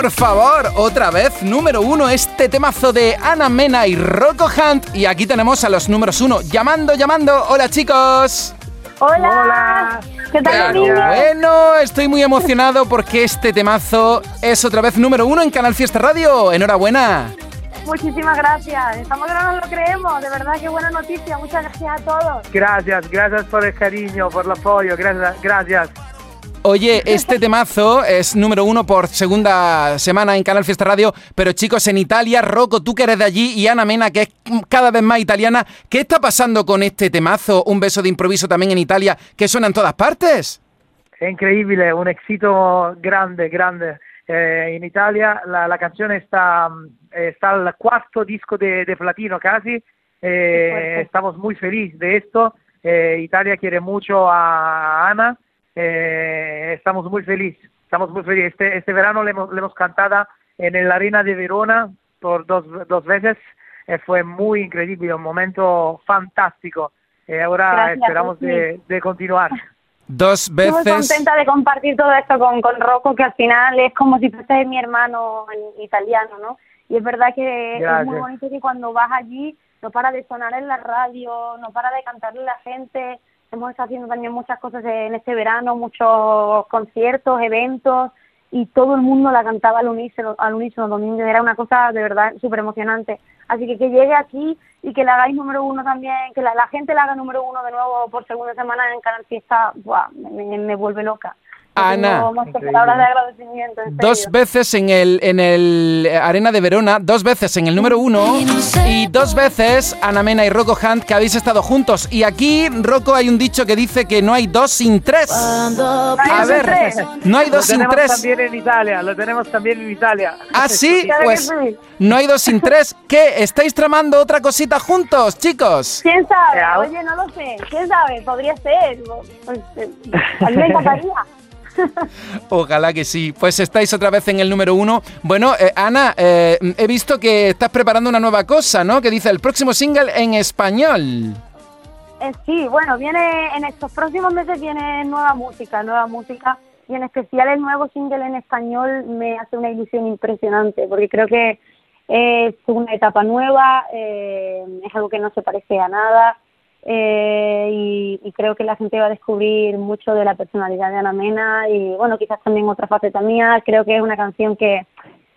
Por favor, otra vez, número uno, este temazo de Ana Mena y Rocco Hunt. Y aquí tenemos a los números uno. Llamando, llamando. Hola, chicos. Hola. ¿Qué tal? Bueno, estoy muy emocionado porque este temazo es otra vez número uno en Canal Fiesta Radio. Enhorabuena. Muchísimas gracias. Estamos que no nos lo creemos. De verdad, qué buena noticia. Muchas gracias a todos. Gracias, gracias por el cariño, por el apoyo. Gracias. gracias. Oye, este temazo es número uno por segunda semana en Canal Fiesta Radio, pero chicos, en Italia, Rocco, tú que eres de allí y Ana Mena, que es cada vez más italiana, ¿qué está pasando con este temazo? Un beso de improviso también en Italia, que suena en todas partes. Es increíble, un éxito grande, grande. Eh, en Italia la, la, canción está, está al cuarto disco de, de platino casi. Eh, estamos muy felices de esto. Eh, Italia quiere mucho a Ana eh, estamos muy felices, estamos muy felices. Este, este verano le hemos, le hemos cantado en la Arena de Verona por dos, dos veces, eh, fue muy increíble, un momento fantástico. Eh, ahora Gracias, esperamos sí. de, de continuar. Dos Estoy muy veces. contenta de compartir todo esto con, con Rocco, que al final es como si fuese mi hermano en italiano, ¿no? Y es verdad que es Gracias. muy bonito que cuando vas allí no para de sonar en la radio, no para de cantarle a la gente. Hemos estado haciendo también muchas cosas en este verano, muchos conciertos, eventos, y todo el mundo la cantaba al unísono, al unísono. Era una cosa de verdad súper emocionante. Así que que llegue aquí y que la hagáis número uno también, que la, gente la haga número uno de nuevo por segunda semana en Canal Fiesta, ¡buah! me vuelve loca. Ana. tengo más que Increíble. palabras de agradecimiento. en Dos serio. veces en el, en el Arena de Verona, dos veces en el número uno y dos veces Ana Mena y Rocco Hunt que habéis estado juntos. Y aquí, Rocco, hay un dicho que dice que no hay dos sin tres. A dos sin ver, tres. no hay Lo dos sin tenemos tres. también en Italia, lo tenemos también en Italia. Ah, sí, pues no hay dos sin tres. ¿Qué? ¿Estáis tramando otra cosita juntos, chicos? ¿Quién sabe? Oye, no lo sé. ¿Quién sabe? Podría ser. Pues, eh, a mí me encantaría. Ojalá que sí. Pues estáis otra vez en el número uno. Bueno, eh, Ana, eh, he visto que estás preparando una nueva cosa, ¿no? Que dice el próximo single en español. Eh, sí, bueno, viene en estos próximos meses viene nueva música, nueva música y en especial el nuevo single en español me hace una ilusión impresionante porque creo que es una etapa nueva, eh, es algo que no se parece a nada eh, y, creo que la gente va a descubrir mucho de la personalidad de Ana Mena y bueno, quizás también otra faceta mía, creo que es una canción que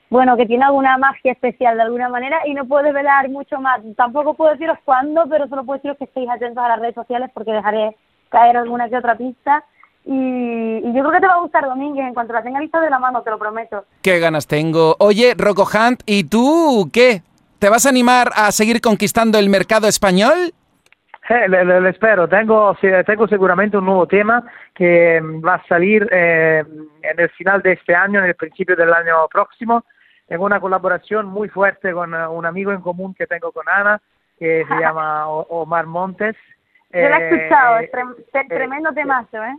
bueno, que tiene alguna magia especial de alguna manera y no puedo desvelar mucho más. Tampoco puedo deciros cuándo, pero solo puedo deciros que estéis atentos a las redes sociales porque dejaré caer alguna que otra pista. Y, y yo creo que te va a gustar, Domínguez, en cuanto la tenga lista de la mano, te lo prometo. Qué ganas tengo. Oye, Rocco Hunt, ¿y tú qué? ¿Te vas a animar a seguir conquistando el mercado español? Eh, le, le- le espero, tengo, tengo seguramente un nuevo tema que va a salir eh, en el final de este año, en el principio del año próximo. Tengo una colaboración muy fuerte con eh, un amigo en común que tengo con Ana, que se llama Omar Montes. Yo lo he escuchado, eh, es trem- te- eh, tremendo temazo, ¿eh?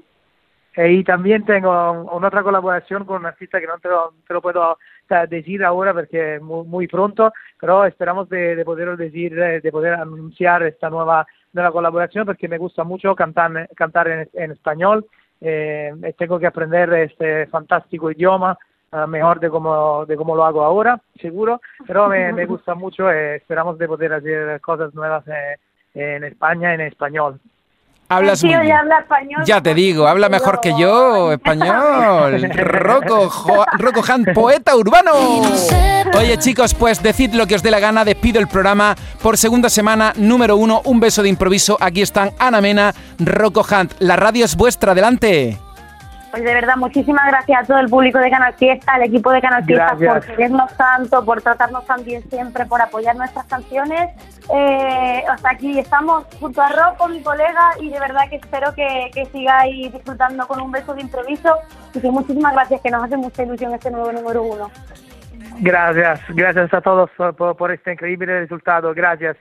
Eh, y también tengo un- una otra colaboración con un artista que no te lo, puedo decir ahora porque muy, muy pronto, pero esperamos de, de poder decir, eh, de poder anunciar esta nueva, nueva colaboración porque me gusta mucho cantar, cantar en, en español. eh, y tengo que aprender este fantástico idioma eh, mejor de como, de como lo hago ahora, seguro, pero me, me gusta mucho y esperamos de poder hacer cosas nuevas eh, en España en español. Hablas muy bien. habla español. Ya te digo, habla mejor que yo, español. Rocco, Jo- Rocco Hunt, poeta urbano. Oye chicos, pues decid lo que os dé la gana, despido el programa por segunda semana, número uno, un beso de improviso. Aquí están Ana Mena, Rocco Hunt. La radio es vuestra, adelante. Pues de verdad, muchísimas gracias a todo el público de Canal Fiesta, al equipo de Canal Fiesta Gracias. por querernos tanto, por tratarnos tan bien siempre, por apoyar nuestras canciones. Eh, sea, aquí estamos junto a Rocco, mi colega, y de verdad que espero que, que sigáis disfrutando con un beso de improviso. Y que muchísimas gracias, que nos hace mucha ilusión este nuevo número uno. Gracias, gracias a todos por, por este increíble resultado. Gracias.